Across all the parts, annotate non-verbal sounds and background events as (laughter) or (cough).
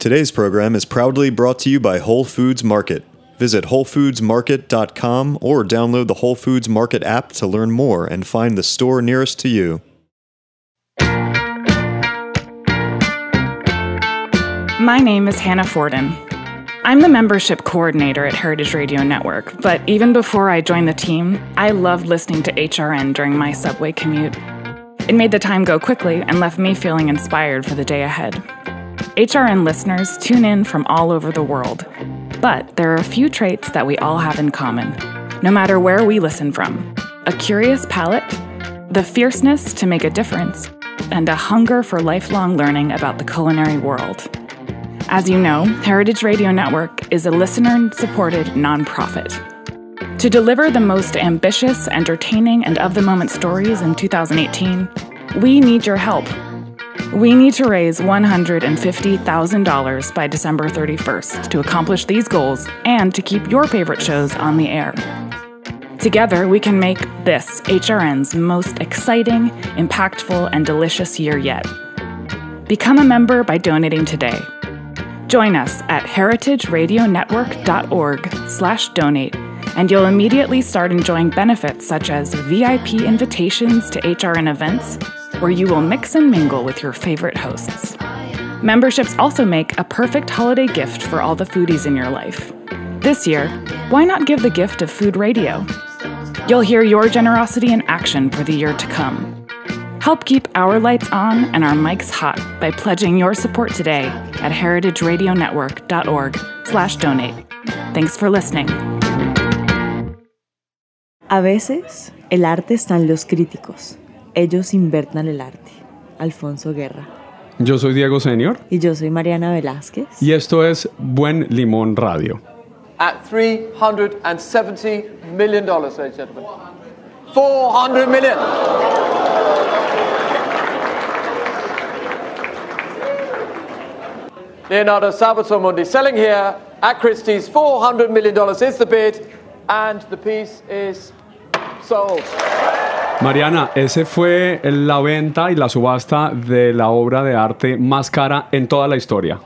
Today's program is proudly brought to you by Whole Foods Market. Visit WholeFoodsMarket.com or download the Whole Foods Market app to learn more and find the store nearest to you. My name is Hannah Forden. I'm the membership coordinator at Heritage Radio Network, but even before I joined the team, I loved listening to HRN during my subway commute. It made the time go quickly and left me feeling inspired for the day ahead. HRN listeners tune in from all over the world, but there are a few traits that we all have in common, no matter where we listen from a curious palate, the fierceness to make a difference, and a hunger for lifelong learning about the culinary world. As you know, Heritage Radio Network is a listener supported nonprofit. To deliver the most ambitious, entertaining, and of the moment stories in 2018, we need your help. We need to raise $150,000 by December 31st to accomplish these goals and to keep your favorite shows on the air. Together, we can make this HRN's most exciting, impactful, and delicious year yet. Become a member by donating today. Join us at heritageradionetwork.org/donate and you'll immediately start enjoying benefits such as VIP invitations to HRN events where you will mix and mingle with your favorite hosts. Memberships also make a perfect holiday gift for all the foodies in your life. This year, why not give the gift of food radio? You'll hear your generosity in action for the year to come. Help keep our lights on and our mics hot by pledging your support today at heritageradionetwork.org/donate. Thanks for listening. A veces, el arte está en los críticos. Ellos invertan el arte. Alfonso Guerra. Yo soy Diego Senior. Y yo soy Mariana Velázquez. Y esto es Buen Limón Radio. At $370 million, ladies and gentlemen. 400 million. Leonardo Salvatore Mundi selling here at Christie's. $400 million is the bid, and the piece is sold. Mariana, ese fue la venta y la subasta de la obra de arte más cara en toda la historia,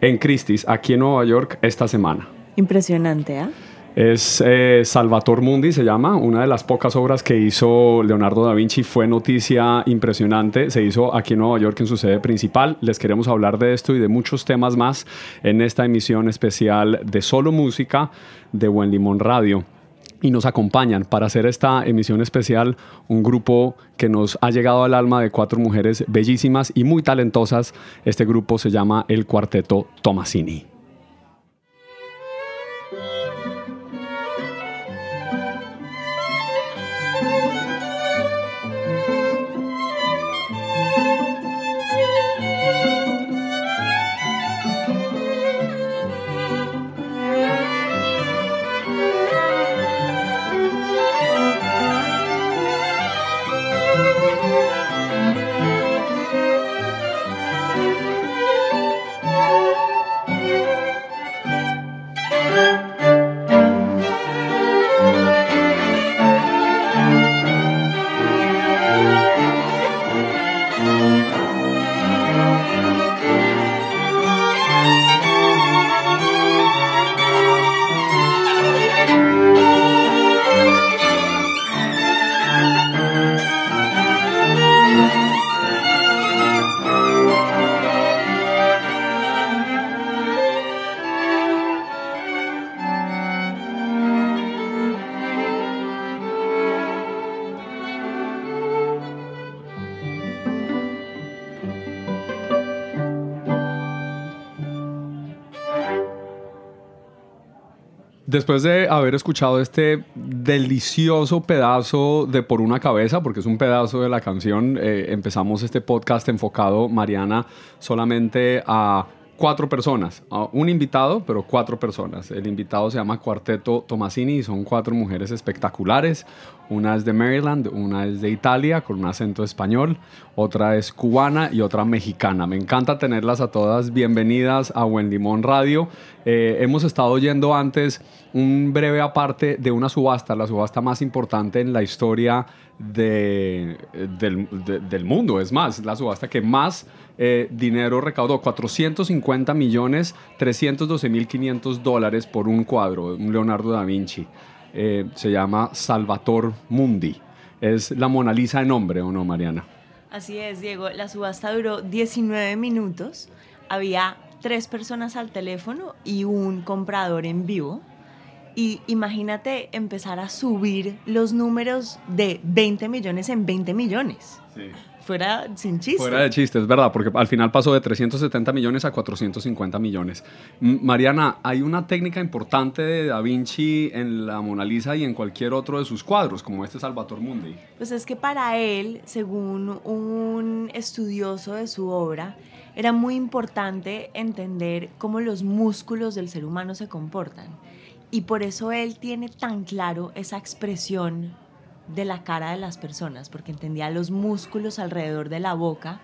en Christie's, aquí en Nueva York, esta semana. Impresionante, ¿ah? Es eh, Salvator Mundi, se llama, una de las pocas obras que hizo Leonardo da Vinci. Fue noticia impresionante. Se hizo aquí en Nueva York en su sede principal. Les queremos hablar de esto y de muchos temas más en esta emisión especial de Solo Música de Buen Limón Radio. Y nos acompañan para hacer esta emisión especial un grupo que nos ha llegado al alma de cuatro mujeres bellísimas y muy talentosas. Este grupo se llama el Cuarteto Tomasini. Después de haber escuchado este delicioso pedazo de Por una cabeza, porque es un pedazo de la canción, eh, empezamos este podcast enfocado, Mariana, solamente a cuatro personas. Un invitado, pero cuatro personas. El invitado se llama Cuarteto Tomasini y son cuatro mujeres espectaculares. Una es de Maryland, una es de Italia con un acento español, otra es cubana y otra mexicana. Me encanta tenerlas a todas. Bienvenidas a Buen Limón Radio. Eh, hemos estado oyendo antes un breve aparte de una subasta, la subasta más importante en la historia de, del, del mundo. Es más, la subasta que más eh, dinero recaudó, 450 50 millones 312 mil 500 dólares por un cuadro, un Leonardo da Vinci. Eh, se llama Salvator Mundi. Es la Mona Lisa en nombre, ¿o no, Mariana? Así es, Diego. La subasta duró 19 minutos. Había tres personas al teléfono y un comprador en vivo. Y imagínate empezar a subir los números de 20 millones en 20 millones. Sí. Fuera sin chiste. Fuera de chiste, es verdad, porque al final pasó de 370 millones a 450 millones. Mariana, hay una técnica importante de Da Vinci en la Mona Lisa y en cualquier otro de sus cuadros, como este Salvator Mundi. Pues es que para él, según un estudioso de su obra, era muy importante entender cómo los músculos del ser humano se comportan. Y por eso él tiene tan claro esa expresión de la cara de las personas, porque entendía los músculos alrededor de la boca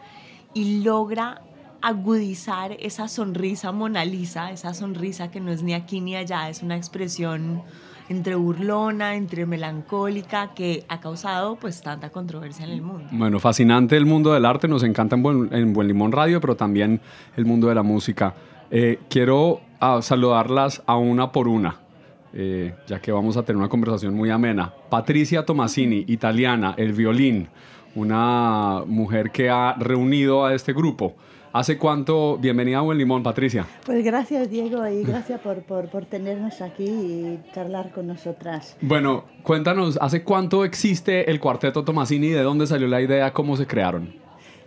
y logra agudizar esa sonrisa Mona Lisa, esa sonrisa que no es ni aquí ni allá, es una expresión entre burlona, entre melancólica, que ha causado pues tanta controversia en el mundo. Bueno, fascinante el mundo del arte, nos encanta en Buen, en Buen Limón Radio, pero también el mundo de la música. Eh, quiero ah, saludarlas a una por una, eh, ya que vamos a tener una conversación muy amena. Patricia Tomasini, italiana, el violín, una mujer que ha reunido a este grupo. ¿Hace cuánto? Bienvenida a Buen Limón, Patricia. Pues gracias Diego y gracias por, por, por tenernos aquí y charlar con nosotras. Bueno, cuéntanos, ¿hace cuánto existe el Cuarteto Tomasini? ¿De dónde salió la idea? ¿Cómo se crearon?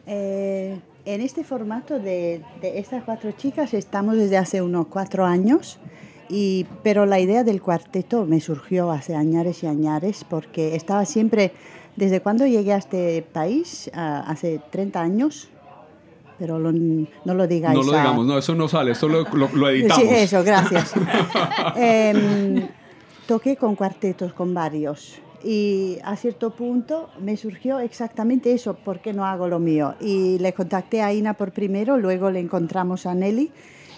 Eh, en este formato de, de estas cuatro chicas estamos desde hace unos cuatro años, y, pero la idea del cuarteto me surgió hace años y años porque estaba siempre, desde cuando llegué a este país, hace 30 años, pero lo- no lo digáis. No lo a- digamos, no, eso no sale, eso lo, lo- editamos. Sí, eso, gracias. (laughs) Em, toqué con cuartetos, con varios. Y a cierto punto me surgió exactamente eso, ¿por qué no hago lo mío? Y le contacté a Ina por primero, luego le encontramos a Nelly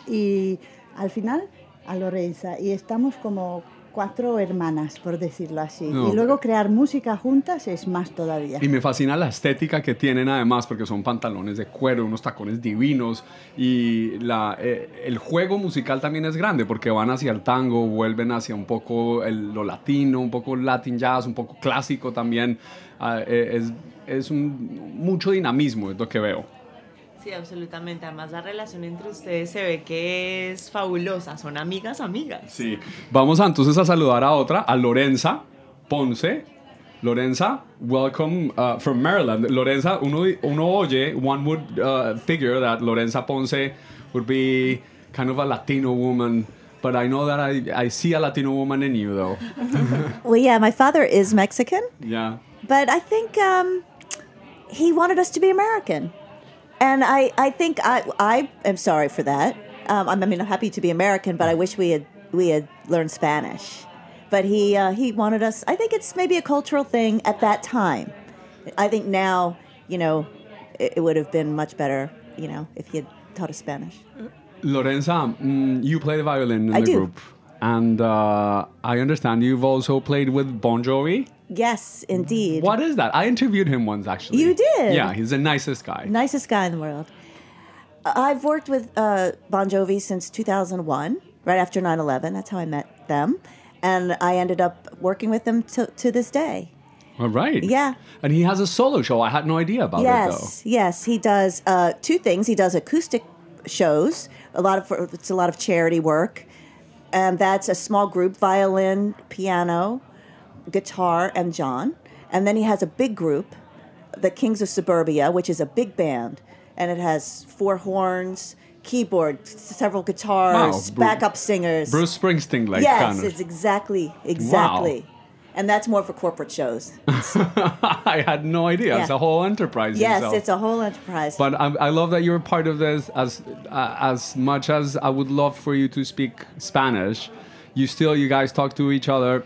y al final a Lorenza. Y estamos como cuatro hermanas, por decirlo así. No. Y luego crear música juntas es más todavía. Y me fascina la estética que tienen además, porque son pantalones de cuero, unos tacones divinos y la, eh, el juego musical también es grande, porque van hacia el tango, vuelven hacia un poco el- lo latino, un poco latin jazz, un poco clásico también. Ah, eh, es es un, mucho dinamismo, es lo que veo. Sí, absolutamente. Además la relación entre ustedes se ve que es fabulosa. Son amigas, amigas. Sí. Vamos a, entonces a saludar a otra, a Lorenza Ponce. Lorenza, welcome uh, from Maryland. Lorenza, uno, uno oye, one would uh, figure that Lorenza Ponce would be kind of a Latino woman, but I know that I, I see a Latino woman in you, though. (laughs) Well, yeah, my father is Mexican, Yeah. but I think um, he wanted us to be American. And I, I think I, I am sorry for that. Um, I'm- I mean, I'm happy to be American, but I wish we had, we had learned Spanish. But he, uh, he wanted us, I think it's maybe a cultural thing at that time. I think now, you know, it, it would have been much better, you know, if he had taught us Spanish. Lorenza, mm, you play the violin in I the do. group. And uh, I understand you've also played with Bon Jovi. Yes, indeed. What is that? I interviewed him once, actually. You did? Yeah, he's the nicest guy. nicest guy in the world. I've worked with uh, Bon Jovi since 2001, right after 9 11. That's how I met them. And I ended up working with them to, to this day. All right. Yeah. And he has a solo show. I had no idea about it, though. yes, yes. He does uh, two things. He does acoustic shows, a lot of it's a lot of charity work. And that's a small group violin, piano, guitar, and John. And then he has a big group, the Kings of Suburbia, which is a big band. And it has four horns, keyboard, several guitars, Bru- backup singers. Bruce Springsteen, like yes, kind it's of. exactly, exactly. And that's more for corporate shows. (laughs) I had no idea. It's a whole enterprise. yes, itself. it's a whole enterprise. But I, I love that you're part of this. As uh, as much as I would love for you to speak Spanish, you still you guys talk to each other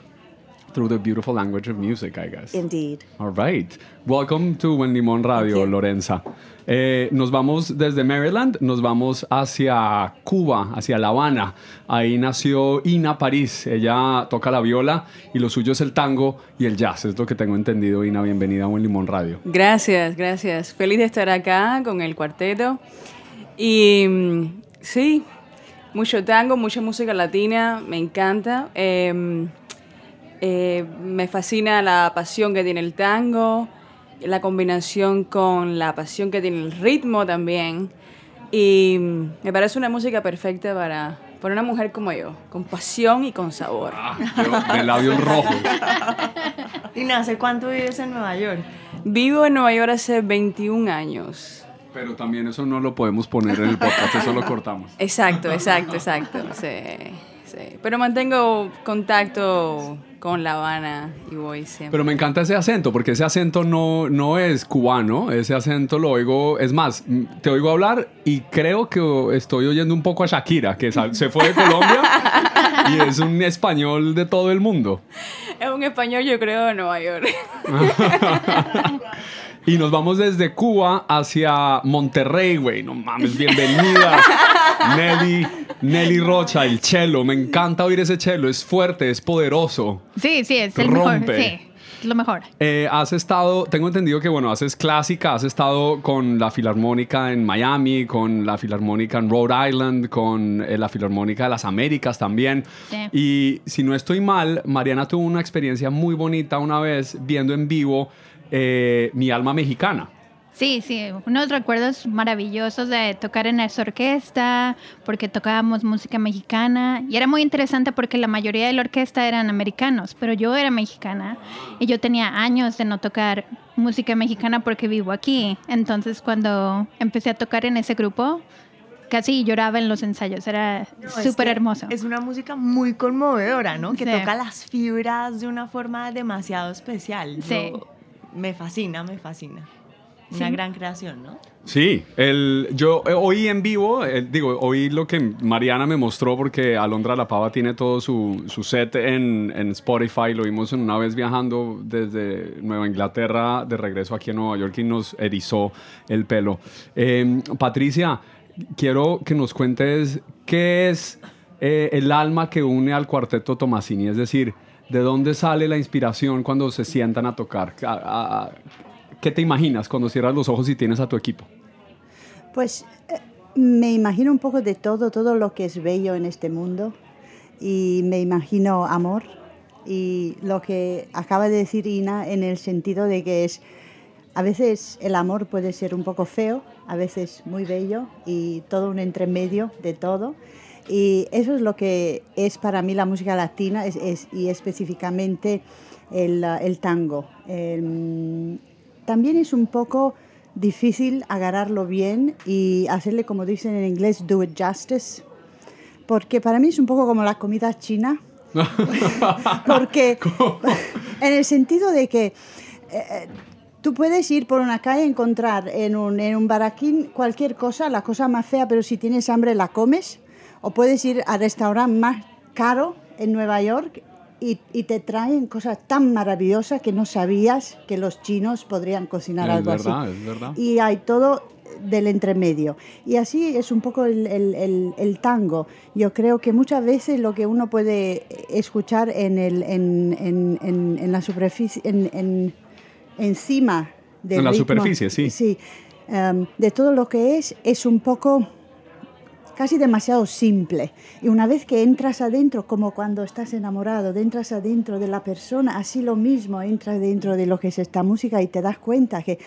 through the beautiful language of music, I guess. Indeed. All right. Welcome to Buen Limón Radio. Lorenza. Eh, nos vamos desde Maryland, nos vamos hacia Cuba, hacia La Habana. Ahí nació Ina París. Ella toca la viola y lo suyo es el tango y el jazz. Es lo que tengo entendido. Ina, bienvenida a Buen Limón Radio. Gracias, gracias. Feliz de estar acá con el cuarteto. Y mm, Sí, mucho tango, mucha música latina, me encanta. Em, eh, me fascina la pasión que tiene el tango, la combinación con la pasión que tiene el ritmo también. Y me parece una música perfecta para, para una mujer como yo, con pasión y con sabor. Ah, de labios rojos. (laughs) ¿Y ¿hace cuánto vives en Nueva York? Vivo en Nueva York hace 21 años. Pero también eso no lo podemos poner en el podcast, eso lo cortamos. Exacto, exacto, exacto. Sí, sí. Pero mantengo contacto con La Habana y voy siempre. Pero me encanta ese acento, porque ese acento no, no es cubano, ese acento lo oigo, es más, te oigo hablar y creo que estoy oyendo un poco a Shakira, que se fue de Colombia (laughs) y es un español de todo el mundo. Es un español, yo creo, de Nueva York. (laughs) Y nos vamos desde Cuba hacia Monterrey, güey. No mames, bienvenida. (laughs) Nelly, Nelly Rocha, el cello. Me encanta oír ese cello. Es fuerte, es poderoso. Sí, sí, es el mejor. Sí. Lo mejor. Eh, has estado, tengo entendido que, bueno, haces clásica, has estado con la Filarmónica en Miami, con la Filarmónica en Rhode Island, con eh, la Filarmónica de las Américas también. Sí. Y si no estoy mal, Mariana tuvo una experiencia muy bonita una vez viendo en vivo eh, Mi alma mexicana. Sí, sí, unos recuerdos maravillosos de tocar en esa orquesta, porque tocábamos música mexicana y era muy interesante porque la mayoría de la orquesta eran americanos, pero yo era mexicana y yo tenía años de no tocar música mexicana porque vivo aquí. Entonces cuando empecé a tocar en ese grupo, casi lloraba en los ensayos, era súper hermoso. Es una música muy conmovedora, ¿no? Que toca las fibras de una forma demasiado especial. Sí me fascina, me fascina. Una gran creación, ¿no? Sí, el, yo eh, oí en vivo, digo, oí lo que Mariana me mostró porque Alondra La Pava tiene todo su, su set en, en, Spotify, lo vimos una vez viajando desde Nueva Inglaterra de regreso aquí en Nueva York y nos erizó el pelo. Em, Patricia, quiero que nos cuentes qué es eh, el alma que une al cuarteto Tomasini, es decir, ¿De dónde sale la inspiración cuando se sientan a tocar? ¿Qué te imaginas cuando cierras los ojos y tienes a tu equipo? Pues eh, me imagino un poco de todo, todo lo que es bello en este mundo y me imagino amor y lo que acaba de decir Ina en el sentido de que es a veces el amor puede ser un poco feo, a veces muy bello y todo un entremedio de todo. Y eso es lo que es para mí la música latina es, y específicamente el, el tango. Em, también es un poco difícil agarrarlo bien y hacerle, como dicen en inglés, do it justice, porque para mí es un poco como la comida china. (laughs) porque (laughs) en el sentido de que eh, tú puedes ir por una calle y encontrar en un, en un baraquín cualquier cosa, la cosa más fea, pero si tienes hambre la comes o puedes ir al restaurante más caro en Nueva York y, te traen cosas tan maravillosas que no sabías que los chinos podrían cocinar algo así. Es verdad. Y hay todo del entremedio. Y así es un poco el, tango. Yo creo que muchas veces lo que uno puede escuchar en, el, en, la superficie, en, encima de En la superficie, sí. Sí. Em, de todo lo que es, es un poco casi demasiado simple. Y una vez que entras adentro, como cuando estás enamorado, entras adentro de la persona, así lo mismo, entras dentro de lo que es esta música y te das cuenta que...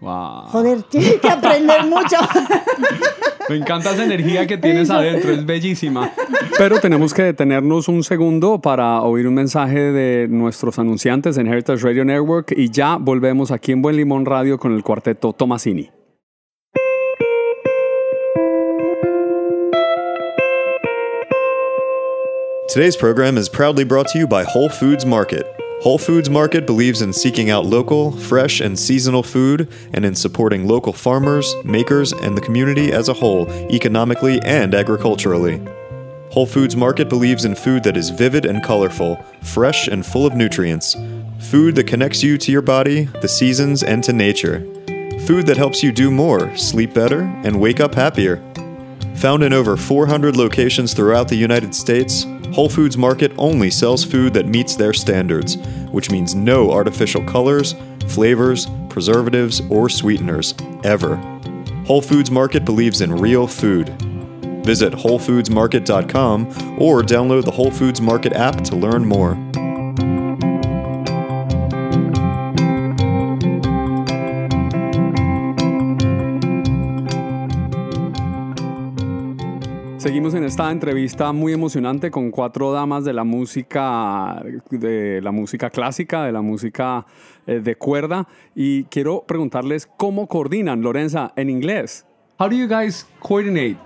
Joder, tienes que aprender mucho. (laughs) Me encanta esa energía que tienes adentro, es bellísima. Pero tenemos que detenernos un segundo para oír un mensaje de nuestros anunciantes en Heritage Radio Network y ya volvemos aquí en Buen Limón Radio con el cuarteto Tomasini. Today's program is proudly brought to you by Whole Foods Market. Whole Foods Market believes in seeking out local, fresh, and seasonal food and in supporting local farmers, makers, and the community as a whole, economically and agriculturally. Whole Foods Market believes in food that is vivid and colorful, fresh and full of nutrients. Food that connects you to your body, the seasons, and to nature. Food that helps you do more, sleep better, and wake up happier. Found in over 400 locations throughout the United States, Whole Foods Market only sells food that meets their standards, which means no artificial colors, flavors, preservatives, or sweeteners, ever. Whole Foods Market believes in real food. Visit WholeFoodsMarket.com or download the Whole Foods Market app to learn more. Esta entrevista muy emocionante con cuatro damas de la música, de la música clásica, de la música eh, de cuerda. Y quiero preguntarles cómo coordinan, Lorenza, en inglés. How do you guys coordinate?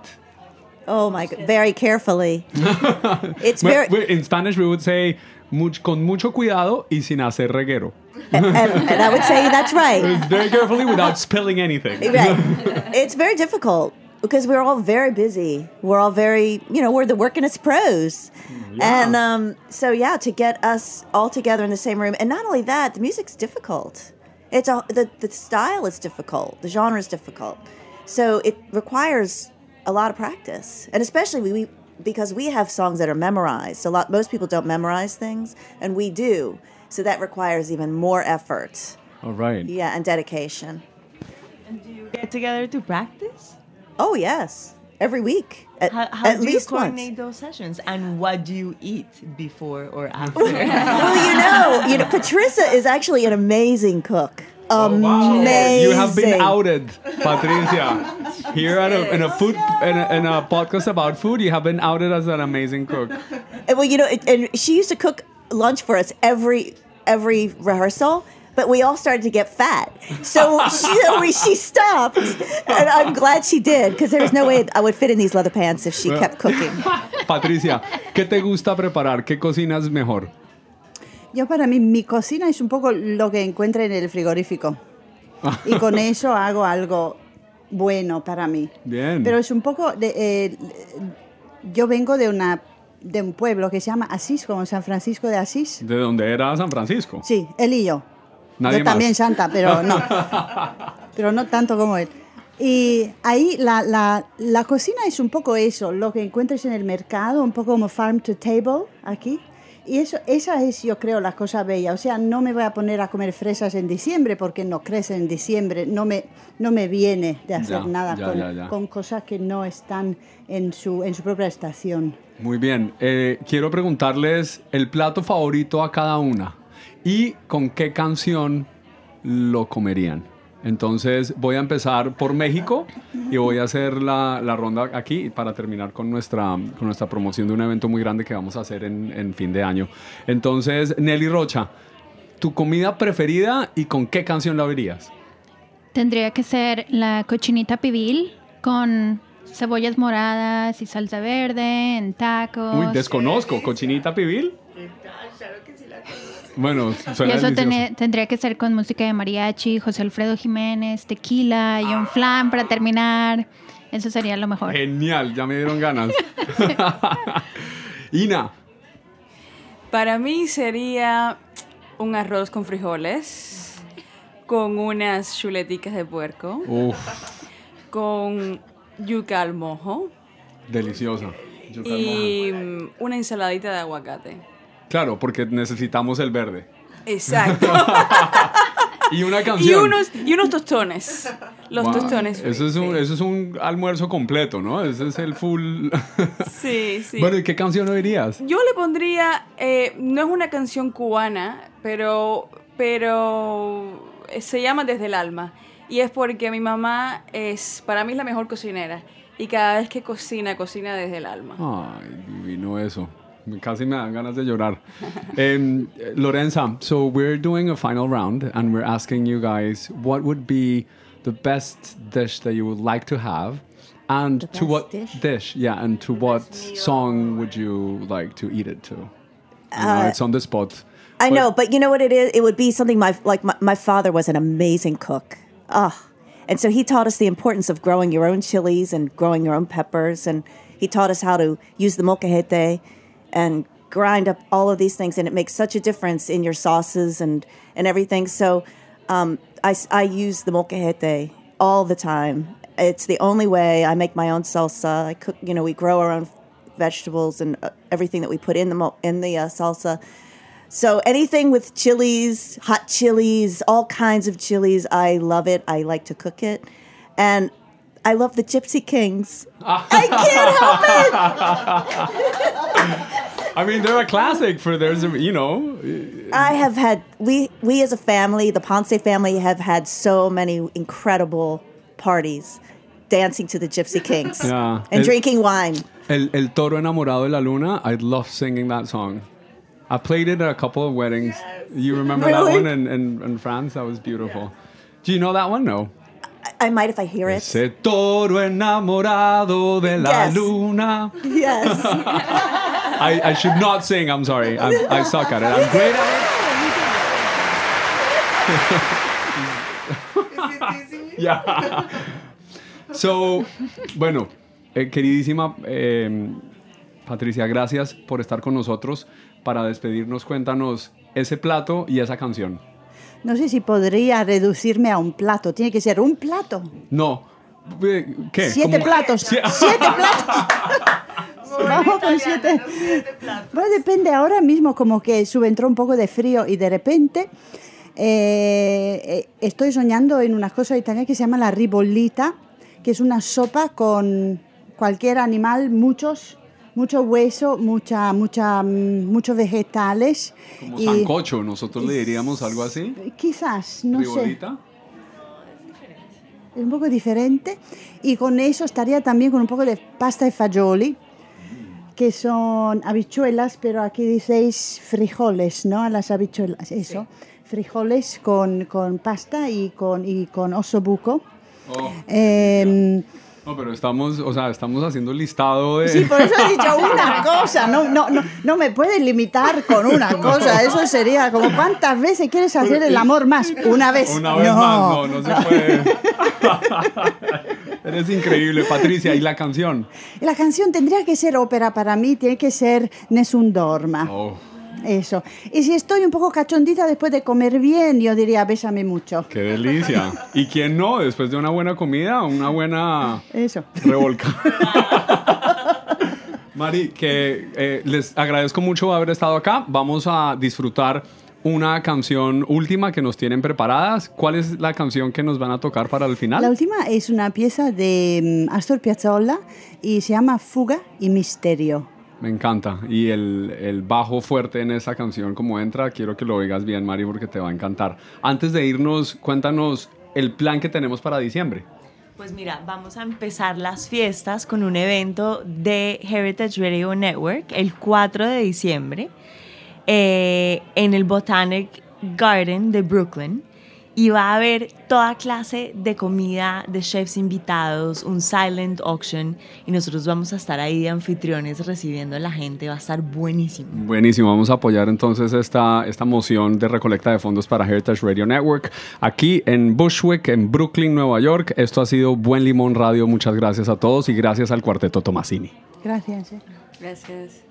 Oh my god, very carefully. (laughs) it's very in Spanish we would say much, con mucho cuidado y sin hacer reguero. and, and I would say that's right. Very carefully without (laughs) spilling anything. Right. It's very difficult because we're all very busy. We're all very, you know, we're the working as pros. And um, so, yeah, to get us all together in the same room. And not only that, the music's difficult. It's a, the, the style is difficult, the genre is difficult. So it requires a lot of practice. And especially we, we because we have songs that are memorized. A lot most people don't memorize things, and we do. So that requires even more effort. All right. Yeah, and dedication. And do you get together to practice? Oh yes, every week at, How, how at do least you coordinate once. those sessions? And what do you eat before or (laughs) after? well, you know, you know, Patricia is actually an amazing cook. Oh, amazing. Oh, You have been outed, Patricia. Here at a, in a food in a, in a podcast about food, you have been outed as an amazing cook. And, well, you know, it- and she used to cook lunch for us every every rehearsal. But we all started to get fat, so (laughs) she, we, she stopped, and I'm glad she did because there was no way I would fit in these leather pants if she kept cooking. (laughs) Patricia, ¿qué te gusta preparar? ¿Qué cocinas mejor? Yo para mí, mi cocina es un poco lo que encuentre en el frigorífico. Y con (laughs) eso hago algo bueno para mí. Bien. Pero es un poco... De, eh, yo vengo de, una, de un pueblo que se llama Asís, como San Francisco de Asís. ¿De dónde era San Francisco? Sí, él y yo. Nadie yo más. también santa, pero no. (laughs) pero no tanto como él. Y ahí la, la, la cocina es un poco eso, lo que encuentres en el mercado, un poco como farm to table aquí. Y eso, esa es, yo creo, la cosa bella. O sea, no me voy a poner a comer fresas en diciembre porque no crecen en diciembre. No me, no me viene de hacer Ya, nada ya, con, ya. con cosas que no están en su, en su propia estación. Muy bien. Eh, quiero preguntarles el plato favorito a cada una y con qué canción lo comerían. Entonces voy a empezar por México y voy a hacer la, la ronda aquí para terminar con nuestra, con nuestra promoción de un evento muy grande que vamos a hacer en, en fin de año. Entonces, Nelly Rocha, tu comida preferida y con qué canción la verías. Tendría que ser la cochinita pibil con cebollas moradas y salsa verde en tacos. Uy, desconozco. ¿Cochinita pibil? Bueno, y eso tendría que ser con música de mariachi, José Alfredo Jiménez, tequila y un flan para terminar. Eso sería lo mejor. Genial, ya me dieron ganas. (laughs) Ina, Para mí sería un arroz con frijoles, con unas chuleticas de puerco, Uf, con yuca al mojo deliciosa. Yuca al y mm, una ensaladita de aguacate. Claro, porque necesitamos el verde. Exacto. (laughs) Y una y, canción. unos, y unos tostones. Los Wow, tostones. Eso es, un, sí. eso es un almuerzo completo, ¿no? Ese es el full. (laughs) Sí, sí. Bueno, ¿y qué canción oirías? Yo le pondría, eh, no es una canción cubana, pero, pero se llama Desde el Alma. Y es porque mi mamá es, para mí es la mejor cocinera. Y cada vez que cocina, cocina desde el alma. Ay, divino eso. (laughs) Casi me dan ganas de llorar. um, Lorenza, so we're doing a final round and we're asking you guys what would be the best dish that you would like to have and The to what best dish? yeah, and to what song would you like to eat it to? You know, it's on the spot. I But- know, but you know what it is? It would be something my like my, my father was an amazing cook. Ah. And so he taught us the importance of growing your own chilies and growing your own peppers and he taught us how to use the molcajete and grind up all of these things and it makes such a difference in your sauces and and everything. So um, I, I use the molcajete all the time. It's the only way I make my own salsa. I cook, you know, we grow our own vegetables and uh, everything that we put in the mo- in the uh, salsa. So anything with chilies, hot chilies, all kinds of chilies, I love it. I like to cook it. And I love the Gypsy Kings. (laughs) I can't help it. (laughs) I mean, they're a classic for there's, a, you know, I have had we we as a family, the Ponce family, have had so many incredible parties, dancing to the Gypsy Kings (laughs) Yeah. and El- drinking wine. El, El Toro Enamorado de la Luna. I love singing that song. I played it at a couple of weddings. You remember that one in, in, in France? That was beautiful. Do you know that one? No. I might if I hear it. Ese toro enamorado de la Yes. luna. Yes. (laughs) I, I should not sing. I'm sorry. I'm, I suck at it. I'm great at it. (laughs) yeah. So, bueno, eh, queridísima eh, Patricia, gracias por estar con nosotros. Para despedirnos, cuéntanos ese plato y esa canción. No sé si podría reducirme a un plato. Tiene que ser un plato. No. eh, ¿Qué? Siete ¿Cómo? platos. Sie- (laughs) Siete platos. (laughs) Vamos con siete. Bueno, depende. Ahora mismo como que subentró un poco de frío y de repente eh, eh, estoy soñando en una cosa italiana que se llama la ribollita, que es una sopa con cualquier animal, muchos, mucho hueso, mucha, mucha, mm, muchos vegetales. Como y sancocho, nosotros le diríamos algo así. Quizás, no sé. Ribolita. Es un poco diferente. Y con eso estaría también con un poco de pasta de fagioli, que son habichuelas, pero aquí diceis frijoles, ¿no? A las habichuelas, eso. Frijoles con, con pasta y con, y con osobuco. Oh. Em, No, pero estamos, o sea, estamos haciendo el listado de... sí, por eso he dicho (laughs) una cosa. No, no, no, no me puedes limitar con una cosa. Eso sería como cuántas veces quieres hacer el amor más. Una vez. Una vez no. más, no, no se puede. (laughs) Eres increíble, Patricia. ¿Y la canción? La canción tendría que ser ópera para mí, tiene que ser Nessun Dorma. Oh, Eso. Y si estoy un poco cachondita después de comer bien, yo diría, bésame mucho. qué delicia. (laughs) ¿Y quién no? Después de una buena comida, una buena Eso. revolca. (laughs) Mari, que eh, les agradezco mucho haber estado acá. Vamos a disfrutar una canción última que nos tienen preparadas. ¿Cuál es la canción que nos van a tocar para el final? La última es una pieza de mm, Astor Piazzolla y se llama Fuga y Misterio. Me encanta. Y el, bajo fuerte en esa canción, como entra, quiero que lo oigas bien, Mari, porque te va a encantar. Antes de irnos, cuéntanos el plan que tenemos para diciembre. Pues mira, vamos a empezar las fiestas con un evento de Heritage Radio Network el 4 de diciembre eh, en el Botanic Garden de Brooklyn. Y va a haber toda clase de comida, de chefs invitados, un silent auction. Y nosotros vamos a estar ahí de anfitriones recibiendo a la gente. Va a estar buenísimo. Buenísimo, vamos a apoyar entonces esta, esta moción de recolecta de fondos para Heritage Radio Network aquí en Bushwick, en Brooklyn, Nueva York. Esto ha sido Buen Limón Radio. Muchas gracias a todos y gracias al Cuarteto Tomasini. Gracias. Gracias.